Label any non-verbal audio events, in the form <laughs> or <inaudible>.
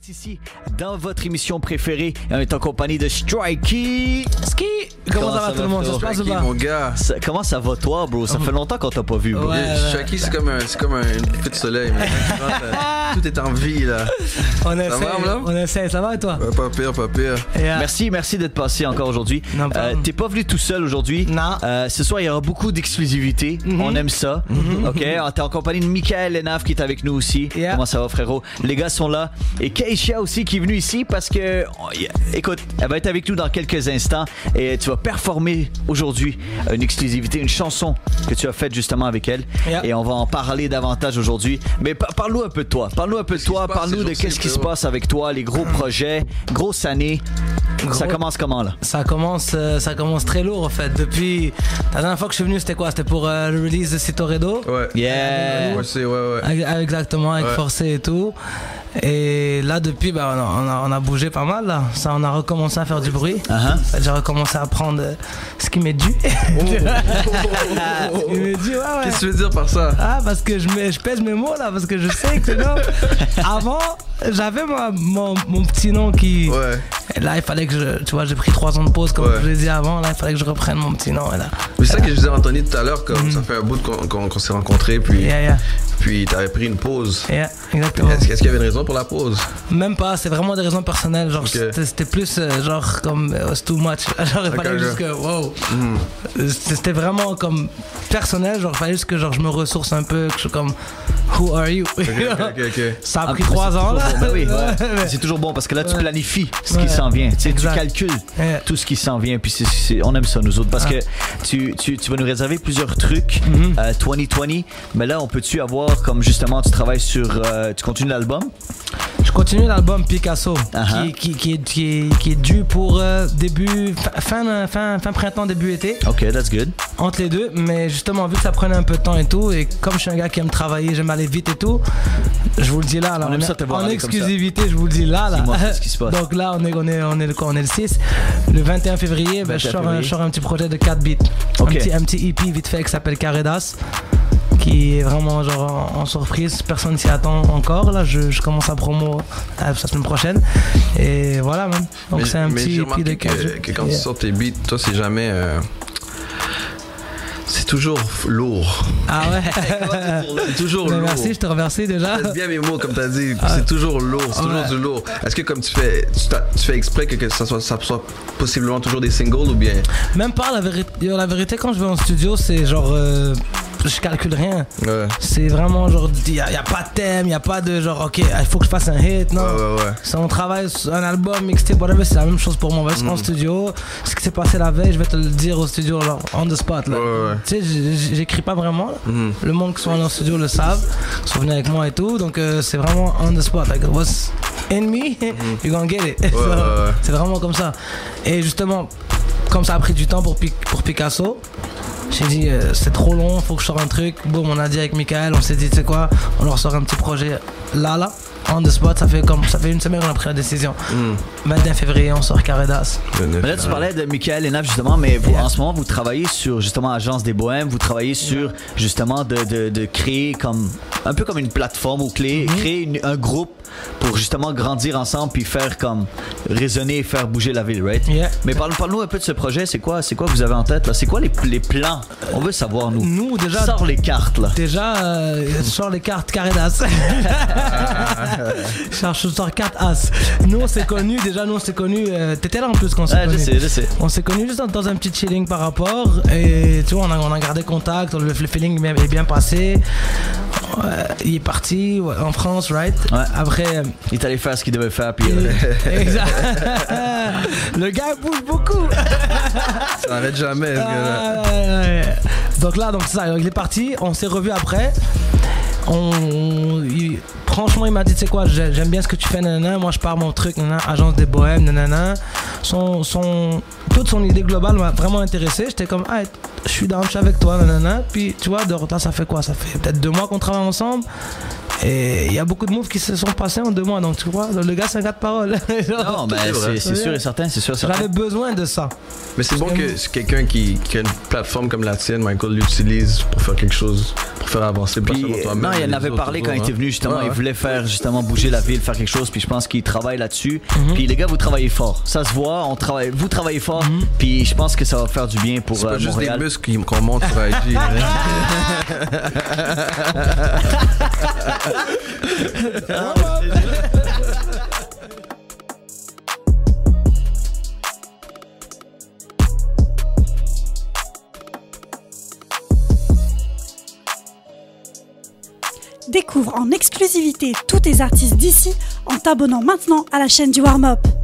direct ici dans votre émission préférée. On est en compagnie de Strikey. Ski Comment, ça va tout le monde? Ça se passe Strikey, mon gars. Ça- comment ça va toi, bro? Ça fait longtemps qu'on t'a pas vu, bro. Ouais. Yeah, Shaki, c'est comme un, c'est comme un coup de soleil. <laughs> Tout est en vie, là. On va, essaie, là on essaie, ça va et toi? Ouais, pas pire, pas pire. Merci, merci d'être passé encore aujourd'hui. Non, Euh. T'es pas venu tout seul aujourd'hui. Non. Euh, ce soir, il y aura beaucoup d'exclusivité. Mhm. On aime ça. Ok. T'es en compagnie de Michael Lenaf qui est avec nous aussi. Yeah. Comment ça va, frérot? Les gars sont là. Et Keisha aussi qui est venue ici parce que, oh, yeah. écoute, elle va être avec nous dans quelques instants et tu vas performer aujourd'hui une exclusivité, une chanson que tu as faite justement avec elle. Yeah. Et on va en parler davantage aujourd'hui. Mais pa- parle-nous un peu de toi. Parle-nous un peu de Qu'est-ce qui toi. se passe Parle-nous de qu'est-ce qui se passe avec toi, les gros projets, grosse année. Ça commence comment là? ça commence, euh, ça commence très lourd en fait. Depuis la dernière fois que je suis venu, c'était quoi? C'était pour euh, le release de Citoredo. Ouais. Yeah. Ouais, ouais, Exactement, avec Ouais. Forcé et tout. Et là, depuis, bah, on, a, on bougé pas mal. Là. Ça, on a recommencé à faire du bruit. Uh-huh. J'ai recommencé à prendre euh, ce qui m'est dû. <laughs> ce qui m'est dû, ouais, ouais. Qu'est-ce que tu veux dire par ça? Ah, parce que je, mets- je pèse mes mots là, parce que je sais que non. <laughs> Avant, j'avais mon, mon petit nom qui. Ouais. Et là, il fallait que je. Tu vois, j'ai pris trois ans de pause, comme Ouais. je l'ai dit avant. Là, il fallait que je reprenne mon petit nom. Et là. Mais c'est ça que je disais à Anthony tout à l'heure, comme ça fait un bout qu'on, s'est rencontrés, puis, Mm. Yeah, yeah, puis t'avais pris une pause. yeah, exactement. Est-ce qu'il y avait une raison pour la pause? Même pas, c'est vraiment des raisons personnelles. Genre, c'était, plus euh, genre comme it's too much. <laughs> Genre, il fallait ok. juste que wow. Euh, C'était vraiment comme personnel. Genre, il fallait juste que genre, je me ressource un peu. Que je suis comme who are you? Ok, ok, ok. ok. <laughs> Ça a Ah, pris trois ans toujours là. bon. Ben oui, ouais. <laughs> Ouais. C'est toujours bon parce que là, tu Ouais. planifies ce qui s'en vient. Tu, sais, tu calcules Ouais. tout ce qui s'en vient. Puis on aime ça, nous autres. Parce Ah. que tu, tu, tu vas nous réserver plusieurs trucs Mhm. euh, 2020. Mais là, on peut-tu avoir, comme justement, tu travailles sur. euh, tu continues l'album? Je continue l'album Picasso Uh-huh. qui, qui, qui, est, qui, est, qui est dû pour euh, début fin, fin, fin, printemps, début été, Ok, that's good. entre les deux. Mais justement, vu que ça prenait un peu de temps et tout, et comme je suis un gars qui aime travailler, j'aime aller vite et tout, je vous le dis là, On est en exclusivité, je vous le dis là. là. Qu'est-ce qui se passe? <laughs> Donc là, on est, on est, on est, le, on est le 6. Le 21 février, ben, je, 21 sors un, je sors un petit projet de 4 beats. Un, petit, un petit EP vite fait qui s'appelle Caredas qui est vraiment genre en, en surprise, personne s'y attend encore. Là, je, je commence à promo euh, la semaine prochaine. Et voilà, man. Donc c'est un mais petit EP de remarqué 15 que, que quand Yeah. tu sors tes beats, toi, c'est jamais. euh, c'est toujours lourd. Ah ouais. <laughs> C'est toujours lourd. merci, je te remercie déjà. Pèse bien mes mots, comme tu as dit. C'est toujours lourd, c'est toujours Ouais. du lourd. Est-ce que comme tu fais, tu, fais exprès que, que ça, soit, ça soit possiblement toujours des singles ou bien? Même pas la vérité. La vérité, quand je vais en studio, c'est genre. euh, je calcule rien. Ouais, C'est vraiment genre. Il n'y a, a pas de thème, il n'y a pas de genre, ok, il faut que je fasse un hit. Non? ouais, ouais. on travaille sur un album, mixtape, whatever, c'est la même chose pour moi. Jusqu'en Mhm. studio. Ce qui s'est passé la veille, je vais te le dire au studio, genre, on the spot. Là. Tu sais, j'écris pas vraiment. Mhm. Le monde qui sont allés en studio le savent. Ils sont venus avec moi et tout. Donc, euh, c'est vraiment on the spot. Like, what's in me, <laughs> you're gonna get it? <laughs> C'est vraiment comme ça. Et justement, comme ça a pris du temps pour, Pic- pour Picasso, j'ai dit, euh, c'est trop long, faut que je sorte un truc. Boum, on a dit avec Michael, on s'est dit, tu sais quoi, on leur sort un petit projet là, là, on the spot. Ça fait, comme, ça fait une semaine qu'on a pris la décision. Mhm. 21 février, on sort Mais là, tu parlais de Michael Lenaf justement, mais vous, Yeah. en ce moment, vous travaillez sur justement Agence des Bohèmes, vous travaillez sur justement de, de, de créer comme un peu comme une plateforme ou clé, Mhm. créer une- un groupe pour justement grandir ensemble puis faire comme résonner et faire bouger la ville, right? Yeah. Mais parle- parle-nous un peu de ce projet, c'est quoi, c'est quoi que vous avez en tête là? C'est quoi les, les plans? On veut savoir nous. Nous, déjà, Sors les cartes là. Déjà, euh, je sors les cartes je <laughs> sors- je sors cartes As. Nous, on s'est connus, déjà, nous, on s'est connus. euh, T'étais là en plus quand on s'est je connus. sais, je sais. On s'est connus juste dans, dans un petit chilling par rapport. Et tu vois, on a, on a gardé contact, le, le feeling est bien passé. Ouais, il est parti en France, right? Ouais. Après. Il est allé faire ce qu'il devait faire puis euh, <laughs> exact. <laughs> le gars bouge beaucoup. <laughs> Ça n'arrête jamais. ce gars-là. Ah. Donc là, donc c'est ça, il est parti, on s'est revu après. On, il- franchement, il m'a dit, tu sais quoi, j'ai- j'aime bien ce que tu fais, nanana. Moi, je pars mon truc, nanana, agence des bohèmes, nanana. Son, son, toute son idée globale m'a vraiment intéressé. J'étais comme, ah, je suis dans, je suis avec toi, nanana. Puis, tu vois, de là, ça fait quoi? Ça fait peut-être deux mois qu'on travaille ensemble. Et il y a beaucoup de moves qui se sont passés en deux mois. Donc, tu vois, le gars, c'est un gars de parole. <laughs> Non, ben C'est sûr et certain, c'est sûr et certain. J'avais besoin de ça. Mais c'est bon que- quelqu'un qui, qui a une plateforme comme la tienne, Michael, l'utilise pour faire quelque chose, pour faire avancer Puis, non, il en avait parlé quand il était hein. venu justement. Ouais, Il voulait faire justement bouger la ville, faire quelque chose. Puis je pense qu'il travaille là-dessus. Mhm. Puis les gars, vous travaillez fort. Ça se voit. On travaille. Vous travaillez fort. Puis je pense que ça va faire du bien pour Mhm. C'est pas euh, juste Montréal. des muscles qui- qu'on monte sur IG. <laughs> <laughs> Découvre en exclusivité tous tes artistes d'ici en t'abonnant maintenant à la chaîne du Warm Up.